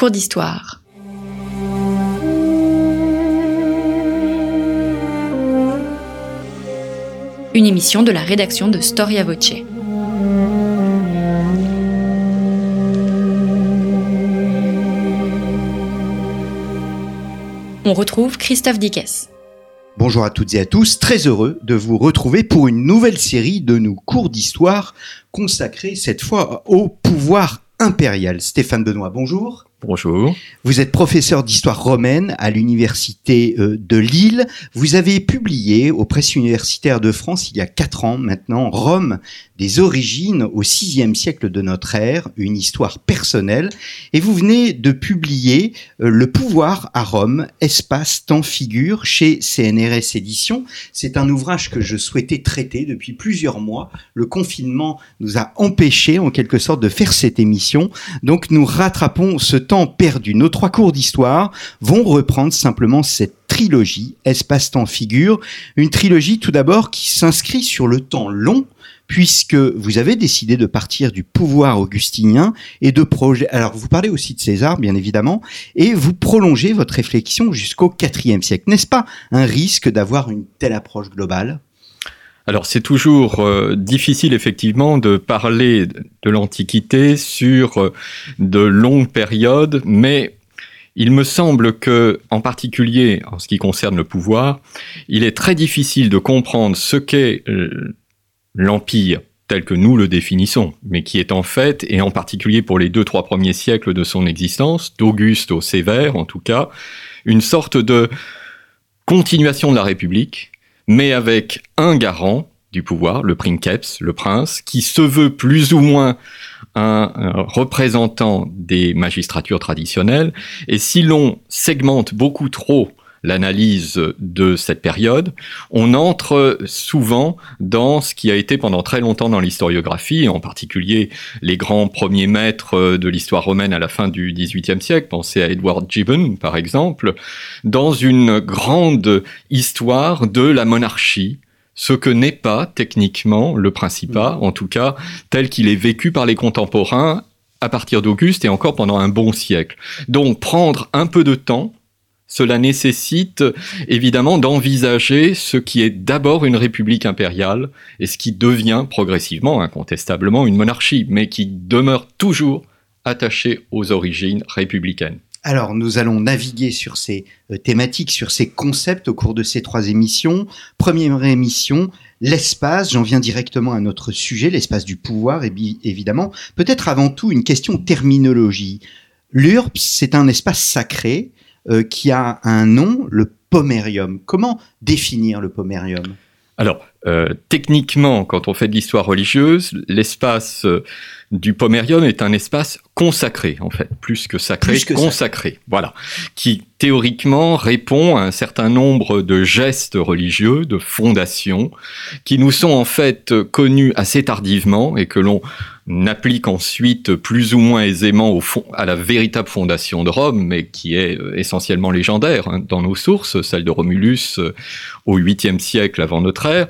Cours d'histoire. Une émission de la rédaction de Storia Voce. On retrouve Christophe Dickès. Bonjour à toutes et à tous, très heureux de vous retrouver pour une nouvelle série de nos cours d'histoire consacrés cette fois au pouvoir impérial. Stéphane Benoît, bonjour. Bonjour. Vous êtes professeur d'histoire romaine à l'université euh, de Lille. Vous avez publié aux presses universitaires de France il y a quatre ans maintenant Rome des origines au VIe siècle de notre ère, une histoire personnelle. Et vous venez de publier euh, Le pouvoir à Rome, espace, temps, figure chez CNRS Éditions. C'est un ouvrage que je souhaitais traiter depuis plusieurs mois. Le confinement nous a empêché en quelque sorte de faire cette émission. Donc nous rattrapons ce temps perdu. Nos trois cours d'histoire vont reprendre simplement cette trilogie, espace-temps, figure. Une trilogie tout d'abord qui s'inscrit sur le temps long puisque vous avez décidé de partir du pouvoir augustinien et de projet. Alors, vous parlez aussi de César, bien évidemment, et vous prolongez votre réflexion jusqu'au IVe siècle. N'est-ce pas un risque d'avoir une telle approche globale? Alors c'est toujours euh, difficile effectivement de parler de l'Antiquité sur euh, de longues périodes, mais il me semble que, en particulier en ce qui concerne le pouvoir, il est très difficile de comprendre ce qu'est euh, l'Empire tel que nous le définissons, mais qui est en fait, et en particulier pour les deux, trois premiers siècles de son existence, d'Auguste au Sévère en tout cas, une sorte de continuation de la République, mais avec un garant du pouvoir, le princeps, le prince, qui se veut plus ou moins un, un représentant des magistratures traditionnelles, et si l'on segmente beaucoup trop l'analyse de cette période, on entre souvent dans ce qui a été pendant très longtemps dans l'historiographie, en particulier les grands premiers maîtres de l'histoire romaine à la fin du XVIIIe siècle, pensez à Edward Gibbon par exemple, dans une grande histoire de la monarchie, ce que n'est pas techniquement le Principat, en tout cas tel qu'il est vécu par les contemporains à partir d'Auguste et encore pendant un bon siècle. Donc prendre un peu de temps cela nécessite évidemment d'envisager ce qui est d'abord une république impériale et ce qui devient progressivement, incontestablement, une monarchie, mais qui demeure toujours attaché aux origines républicaines. Alors, nous allons naviguer sur ces euh, thématiques, sur ces concepts au cours de ces trois émissions. Première émission, l'espace. J'en viens directement à notre sujet, l'espace du pouvoir, évidemment. Peut-être avant tout une question de terminologie. L'URPS, c'est un espace sacré euh, qui a un nom, le pomérium. Comment définir le pomérium? Alors, euh, techniquement, quand on fait de l'histoire religieuse, l'espace euh, du pomérium est un espace consacré, en fait, plus que sacré, plus que consacré, sacré. voilà, qui théoriquement répond à un certain nombre de gestes religieux, de fondations, qui nous sont en fait connus assez tardivement et que l'on applique ensuite plus ou moins aisément au fond, à la véritable fondation de Rome, mais qui est euh, essentiellement légendaire hein, dans nos sources, celle de Romulus euh, au 8e siècle avant notre ère.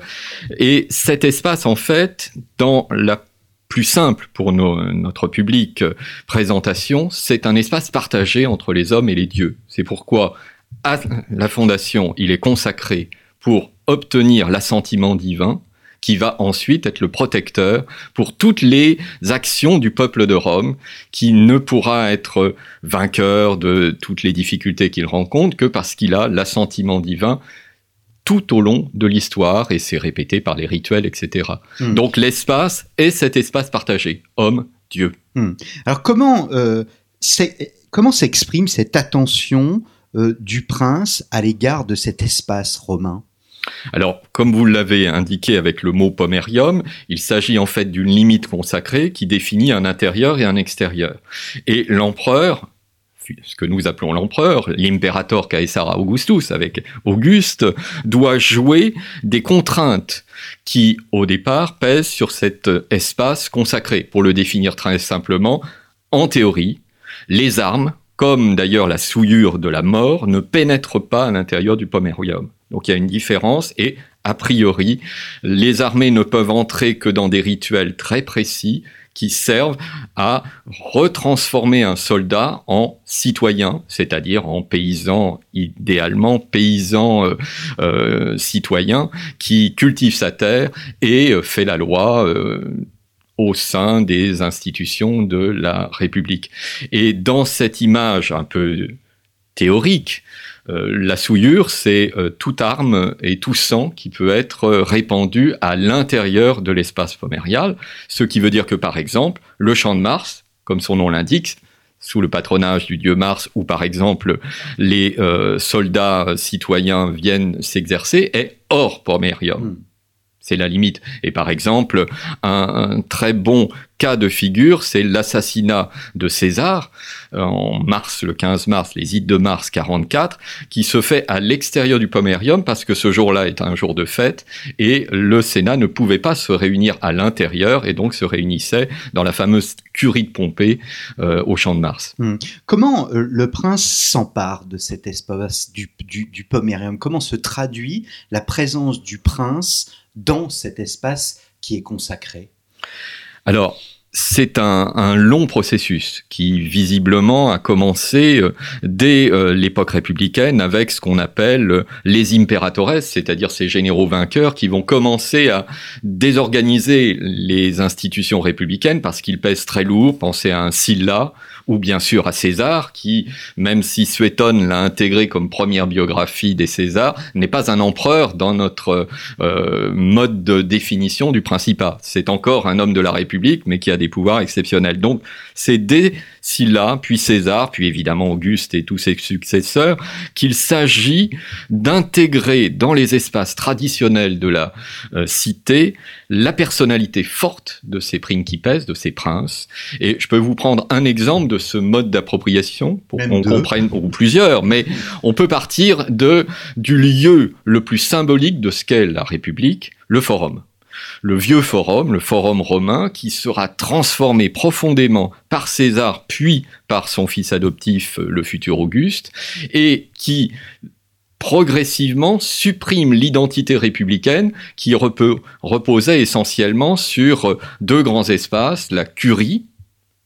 Et cet espace, en fait, dans la plus simple pour notre public euh, présentation, c'est un espace partagé entre les hommes et les dieux. C'est pourquoi à la fondation, il est consacré pour obtenir l'assentiment divin, qui va ensuite être le protecteur pour toutes les actions du peuple de Rome, qui ne pourra être vainqueur de toutes les difficultés qu'il rencontre que parce qu'il a l'assentiment divin tout au long de l'histoire et c'est répété par les rituels, etc. Hmm. Donc l'espace est cet espace partagé, homme, Dieu. Hmm. Alors comment euh, comment s'exprime cette attention euh, du prince à l'égard de cet espace romain? Alors, comme vous l'avez indiqué avec le mot pomerium, il s'agit en fait d'une limite consacrée qui définit un intérieur et un extérieur. Et l'empereur, ce que nous appelons l'empereur, l'imperator Caesar Augustus avec Auguste, doit jouer des contraintes qui, au départ, pèsent sur cet espace consacré. Pour le définir très simplement, en théorie, les armes, comme d'ailleurs la souillure de la mort, ne pénètrent pas à l'intérieur du pomerium. Donc il y a une différence et, a priori, les armées ne peuvent entrer que dans des rituels très précis qui servent à retransformer un soldat en citoyen, c'est-à-dire en paysan, idéalement paysan euh, euh, citoyen, qui cultive sa terre et euh, fait la loi au sein des institutions de la République. Et dans cette image un peu théorique, la souillure, c'est euh, toute arme et tout sang qui peut être euh, répandu à l'intérieur de l'espace pomérial, ce qui veut dire que, par exemple, le champ de Mars, comme son nom l'indique, sous le patronage du dieu Mars, où par exemple les soldats citoyens viennent s'exercer, est hors pomérium. Hmm. C'est la limite. Et par exemple, un, très bon cas de figure, c'est l'assassinat de César euh, en mars, le 15 mars, les ides de mars 44, qui se fait à l'extérieur du Pomérium parce que ce jour-là est un jour de fête et le Sénat ne pouvait pas se réunir à l'intérieur et donc se réunissait dans la fameuse curie de Pompée euh, au Champ de Mars. Hmm. Comment euh, le prince s'empare de cet espace du, du, Comment se traduit la présence du prince dans cet espace qui est consacré Alors, c'est un, long processus qui visiblement a commencé euh, dès euh, l'époque républicaine avec ce qu'on appelle euh, les imperatores, c'est-à-dire ces généraux vainqueurs qui vont commencer à désorganiser les institutions républicaines parce qu'ils pèsent très lourd. Pensez à un Sylla ou bien sûr à César, qui, même si Suétone l'a intégré comme première biographie des Césars, n'est pas un empereur dans notre euh, mode de définition du Principat. C'est encore un homme de la République, mais qui a des pouvoirs exceptionnels. Donc, c'est dès Sylla, puis César, puis évidemment Auguste et tous ses successeurs, qu'il s'agit d'intégrer dans les espaces traditionnels de la euh, cité la personnalité forte de ces principes, de ces princes. Et je peux vous prendre un exemple de ce mode d'appropriation pour qu'on comprenne, ou plusieurs, mais on peut partir de, du lieu le plus symbolique de ce qu'est la République, le forum le vieux forum, le forum romain, qui sera transformé profondément par César, puis par son fils adoptif, le futur Auguste, et qui progressivement supprime l'identité républicaine qui reposait essentiellement sur deux grands espaces, la curie,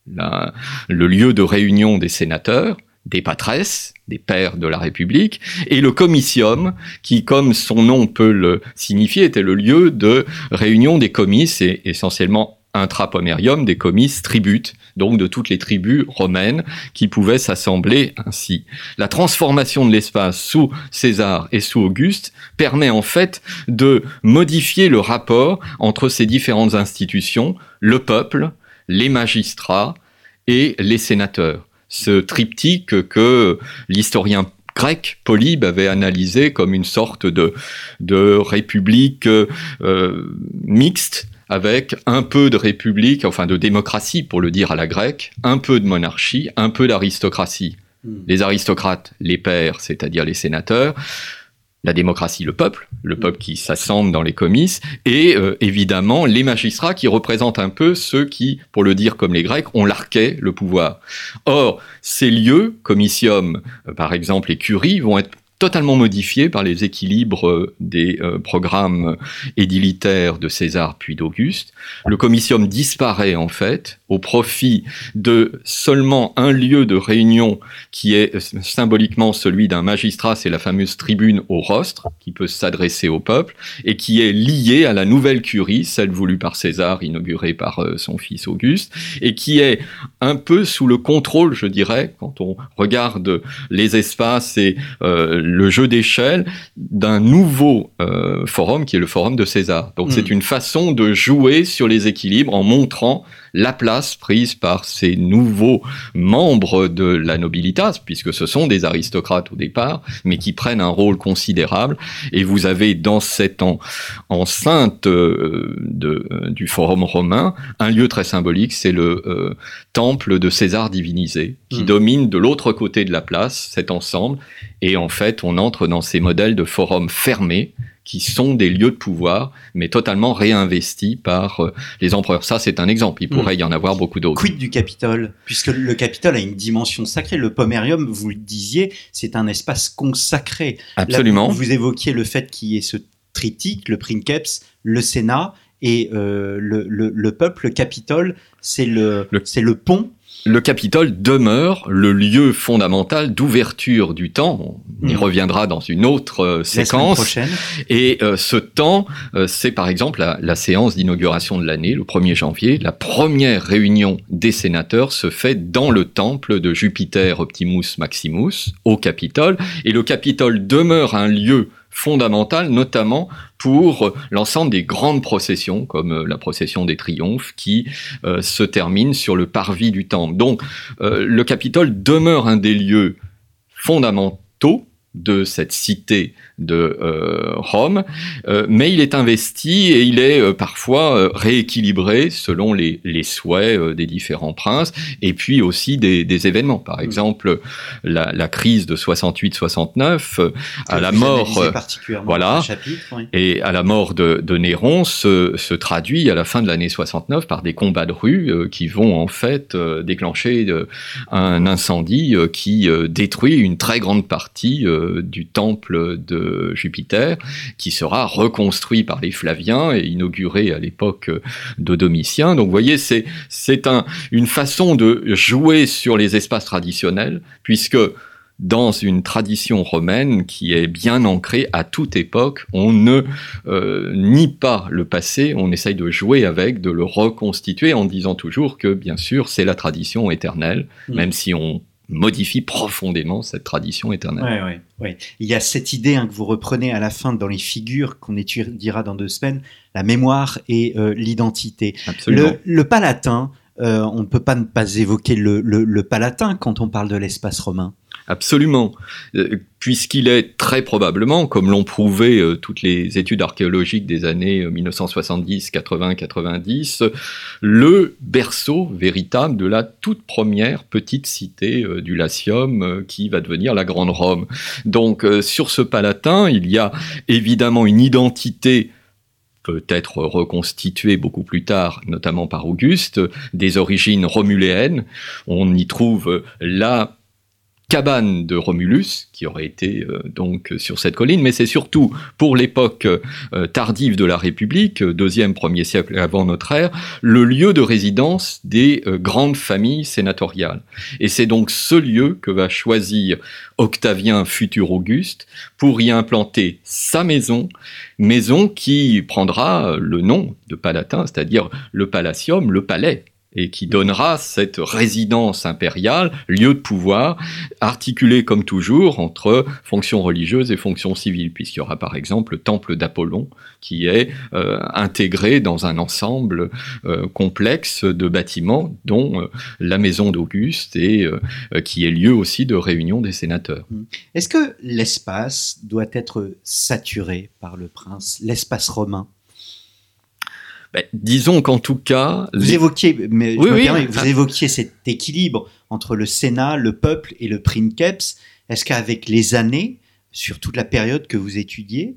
le lieu de réunion des sénateurs, des patresses, des pères de la République, et le comitium, qui, comme son nom peut le signifier, était le lieu de réunion des comices, et essentiellement intrapomérium, des comices tributes, donc de toutes les tribus romaines qui pouvaient s'assembler ainsi. La transformation de l'espace sous César et sous Auguste permet en fait de modifier le rapport entre ces différentes institutions, le peuple, les magistrats et les sénateurs ce triptyque que l'historien grec Polybe avait analysé comme une sorte de, de république euh, mixte avec un peu de république, enfin de démocratie pour le dire à la grecque, un peu de monarchie, un peu d'aristocratie. Hmm. Les aristocrates, les pairs, c'est-à-dire les sénateurs, la démocratie, le peuple, le peuple qui s'assemble dans les comices, et euh, évidemment les magistrats qui représentent un peu ceux qui, pour le dire comme les Grecs, ont larqué le pouvoir. Or, ces lieux, comitium, euh, par exemple, les curies, vont être totalement modifié par les équilibres euh, des euh, programmes édilitaires de César puis d'Auguste. Le comitium disparaît en fait au profit de seulement un lieu de réunion qui est euh, symboliquement celui d'un magistrat, c'est la fameuse tribune au rostre qui peut s'adresser au peuple et qui est lié à la nouvelle curie, celle voulue par César, inaugurée par son fils Auguste, et qui est un peu sous le contrôle, je dirais, quand on regarde les espaces et le jeu d'échelle d'un nouveau euh, forum qui est le forum de César. Donc c'est hmm. une façon de jouer sur les équilibres en montrant la place prise par ces nouveaux membres de la nobilitas, puisque ce sont des aristocrates au départ, mais qui prennent un rôle considérable. Et vous avez dans cette enceinte euh, de, euh, du forum romain un lieu très symbolique, c'est le temple de César divinisé, qui hmm. domine de l'autre côté de la place cet ensemble. Et en fait, on entre dans ces modèles de forums fermés qui sont des lieux de pouvoir, mais totalement réinvestis par euh, les empereurs. Ça, c'est un exemple. Il pourrait hmm. y en avoir beaucoup d'autres. Quid du Capitole? Puisque le Capitole a une dimension sacrée. Le Pomerium, vous le disiez, c'est un espace consacré. Absolument. vous évoquiez le fait qu'il y ait ce triptyque, le Princeps, le Sénat et le, le, le, peuple, le Capitole, c'est le, c'est le pont le Capitole demeure le lieu fondamental d'ouverture du temps. On y hmm. reviendra dans une autre euh, séquence. Et euh, ce temps, euh, c'est par exemple la, la séance d'inauguration de l'année, le 1er janvier. La première réunion des sénateurs se fait dans le temple de Jupiter Optimus Maximus, au Capitole. Et le Capitole demeure un lieu fondamentale, notamment pour l'ensemble des grandes processions, comme euh, la procession des triomphes, qui euh, se termine sur le parvis du temple. Donc, euh, le Capitole demeure un des lieux fondamentaux de cette cité de euh, Rome, euh, mais il est investi et il est euh, parfois rééquilibré selon les, les souhaits des différents princes et puis aussi des, des événements. Par mm. exemple, la, la crise de 68-69, à la mort, voilà, et à la mort de, de Néron se, se, traduit à la fin de l'année 69 par des combats de rue qui vont en fait déclencher un incendie qui détruit une très grande partie du temple de Jupiter, qui sera reconstruit par les Flaviens et inauguré à l'époque de Domitien. Donc vous voyez, c'est, c'est un, une façon de jouer sur les espaces traditionnels, puisque dans une tradition romaine qui est bien ancrée à toute époque. On ne euh, nie pas le passé, on essaye de jouer avec, de le reconstituer en disant toujours que, bien sûr, c'est la tradition éternelle, mm. même si on modifie profondément cette tradition éternelle. Ouais, ouais, Il y a cette idée hein, que vous reprenez à la fin dans les figures qu'on étudiera dans deux semaines, la mémoire et euh, l'identité. Le, le, palatin, euh, on ne peut pas ne pas évoquer le, le palatin quand on parle de l'espace romain. Absolument, euh, puisqu'il est très probablement, comme l'ont prouvé euh, toutes les études archéologiques des années 1970, 80, 90, le berceau véritable de la toute première petite cité du Latium qui va devenir la Grande Rome. Donc sur ce palatin, il y a évidemment une identité peut-être reconstituée beaucoup plus tard, notamment par Auguste, des origines romuléennes. On y trouve la cabane de Romulus, qui aurait été euh, donc sur cette colline, mais c'est surtout pour l'époque euh, tardive de la République, deuxième, premier siècle avant notre ère, le lieu de résidence des euh, grandes familles sénatoriales. Et c'est donc ce lieu que va choisir Octavien futur Auguste pour y implanter sa maison, maison qui prendra le nom de Palatin, c'est-à-dire le Palatium, le palais et qui donnera cette résidence impériale, lieu de pouvoir, articulé comme toujours entre fonctions religieuses et fonctions civiles, puisqu'il y aura par exemple le temple d'Apollon qui est euh, intégré dans un ensemble euh, complexe de bâtiments, dont euh, la maison d'Auguste et qui est lieu aussi de réunion des sénateurs. Mmh. Est-ce que l'espace doit être saturé par le prince, l'espace romain? Ben, disons qu'en tout cas, vous évoquiez, mais vous évoquiez cet équilibre entre le Sénat, le peuple et le princeps. Est-ce qu'avec les années, sur toute la période que vous étudiez,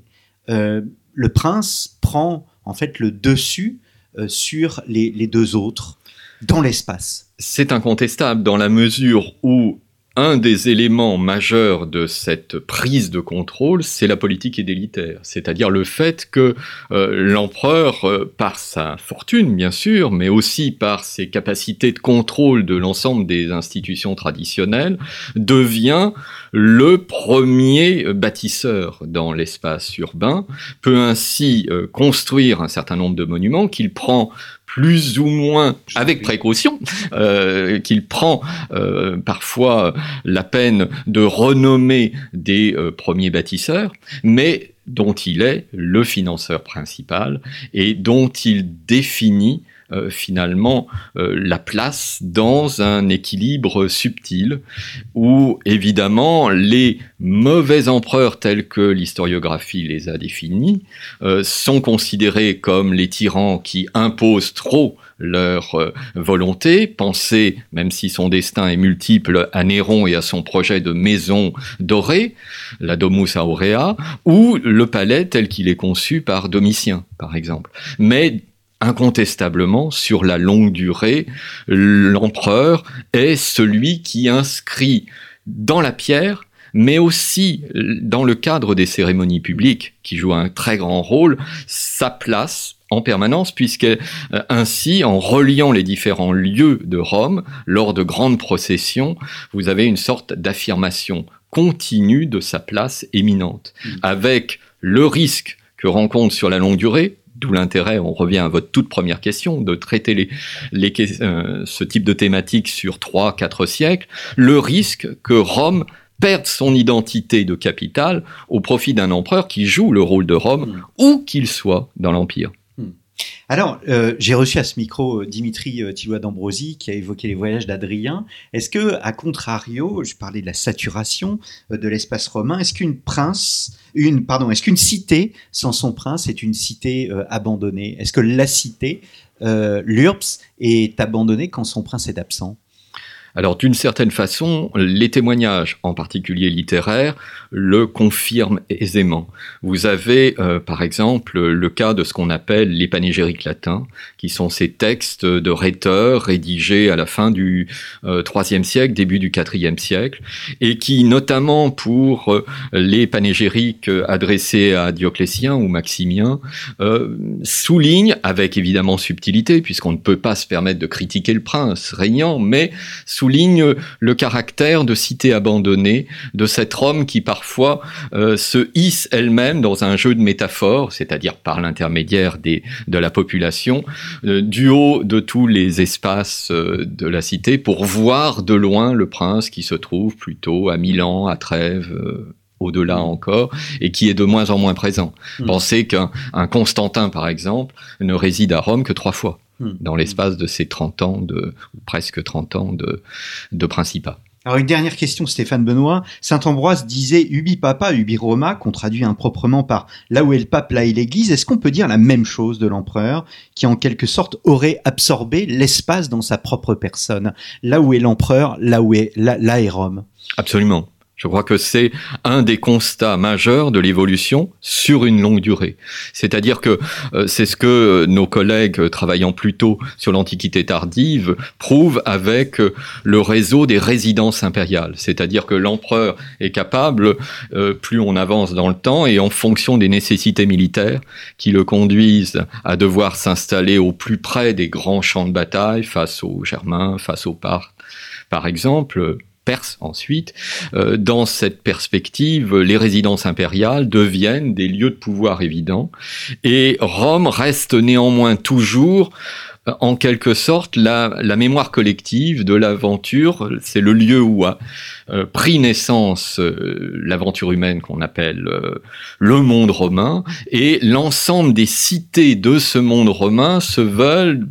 euh, le prince prend en fait le dessus euh, sur les, les deux autres dans l'espace? C'est incontestable dans la mesure où un des éléments majeurs de cette prise de contrôle, c'est la politique édélitaire, c'est-à-dire le fait que euh, l'empereur, euh, par sa fortune bien sûr, mais aussi par ses capacités de contrôle de l'ensemble des institutions traditionnelles, devient le premier bâtisseur dans l'espace urbain, peut ainsi euh, construire un certain nombre de monuments qu'il prend plus ou moins avec précaution, euh, qu'il prend euh, parfois la peine de renommer des euh, premiers bâtisseurs, mais dont il est le financeur principal et dont il définit euh, finalement euh, la place dans un équilibre subtil où évidemment les mauvais empereurs tels que l'historiographie les a définis euh, sont considérés comme les tyrans qui imposent trop leur volonté, pensez, même si son destin est multiple, à Néron et à son projet de maison dorée, la Domus Aurea, ou le palais tel qu'il est conçu par Domitien, par exemple. Mais incontestablement, sur la longue durée, l'empereur est celui qui inscrit dans la pierre mais aussi dans le cadre des cérémonies publiques, qui jouent un très grand rôle, sa place en permanence, puisque euh, ainsi, en reliant les différents lieux de Rome, lors de grandes processions, vous avez une sorte d'affirmation continue de sa place éminente, mmh. avec le risque que rencontre sur la longue durée, d'où l'intérêt, on revient à votre toute première question, de traiter les, les, euh, ce type de thématique sur trois, quatre siècles, le risque que Rome perde son identité de capitale au profit d'un empereur qui joue le rôle de Rome, mmh. où qu'il soit dans l'Empire. Alors, euh, j'ai reçu à ce micro euh, Dimitri euh, Tillois d'Ambrosi qui a évoqué les voyages d'Adrien. Est-ce que, à contrario, je parlais de la saturation de l'espace romain, est-ce qu'une prince, une, pardon, est-ce qu'une cité sans son prince est une cité abandonnée? Est-ce que la cité, l'URPS, est abandonnée quand son prince est absent? Alors d'une certaine façon, les témoignages, en particulier littéraires, le confirment aisément. Vous avez euh, par exemple le cas de ce qu'on appelle les panégyriques latins, qui sont ces textes de rhéteurs rédigés à la fin du IIIe euh, siècle, début du IVe siècle, et qui notamment pour euh, les panégyriques adressés à Dioclétien ou Maximien, soulignent avec évidemment subtilité, puisqu'on ne peut pas se permettre de critiquer le prince régnant, mais souligne le caractère de cité abandonnée de cette Rome qui parfois euh, se hisse elle-même dans un jeu de métaphores, c'est-à-dire par l'intermédiaire de la population, euh, du haut de tous les espaces euh, de la cité pour voir de loin le prince qui se trouve plutôt à Milan, à Trèves, au-delà encore, et qui est de moins en moins présent. Hmm. Pensez qu'un Constantin, par exemple, ne réside à Rome que trois fois. Hmm. dans l'espace de ces 30 ans, de, presque 30 ans de, de Principat. Alors une dernière question, Stéphane Benoît. Saint Ambroise disait ubi papa, ubi Roma, qu'on traduit improprement par là où est le pape, là est l'Église. Est-ce qu'on peut dire la même chose de l'empereur, qui en quelque sorte aurait absorbé l'espace dans sa propre personne? Là où est l'empereur, là où est là est Rome. Absolument. Je crois que c'est un des constats majeurs de l'évolution sur une longue durée. C'est-à-dire que euh, c'est ce que nos collègues travaillant plus tôt sur l'Antiquité tardive prouvent avec euh, le réseau des résidences impériales. C'est-à-dire que l'empereur est capable, euh, plus on avance dans le temps et en fonction des nécessités militaires qui le conduisent à devoir s'installer au plus près des grands champs de bataille face aux Germains, face aux Parthes, par exemple, Ensuite, euh, dans cette perspective, les résidences impériales deviennent des lieux de pouvoir évidents, et Rome reste néanmoins toujours euh, en quelque sorte la, mémoire collective de l'aventure, c'est le lieu où a euh, pris naissance l'aventure humaine qu'on appelle le monde romain, et l'ensemble des cités de ce monde romain se veulent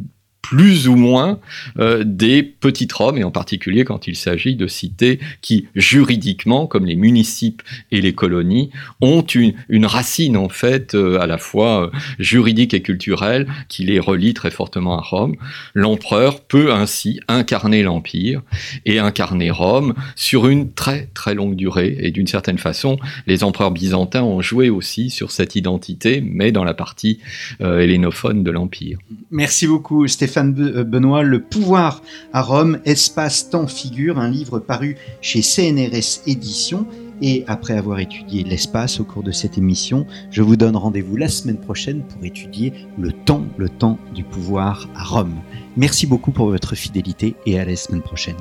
plus ou moins euh, des petites Roms, et en particulier quand il s'agit de cités qui, juridiquement, comme les municipes et les colonies, ont une, racine en fait euh, à la fois euh, juridique et culturelle qui les relie très fortement à Rome. L'empereur peut ainsi incarner l'Empire et incarner Rome sur une très très longue durée, et d'une certaine façon, les empereurs byzantins ont joué aussi sur cette identité, mais dans la partie hellénophone de l'Empire. Merci beaucoup Stéphane. Euh, Benoît, Le pouvoir à Rome, espace, temps, figure, un livre paru chez CNRS Éditions. Et après avoir étudié l'espace au cours de cette émission, je vous donne rendez-vous la semaine prochaine pour étudier le temps, le temps du pouvoir à Rome. Merci beaucoup pour votre fidélité et à la semaine prochaine.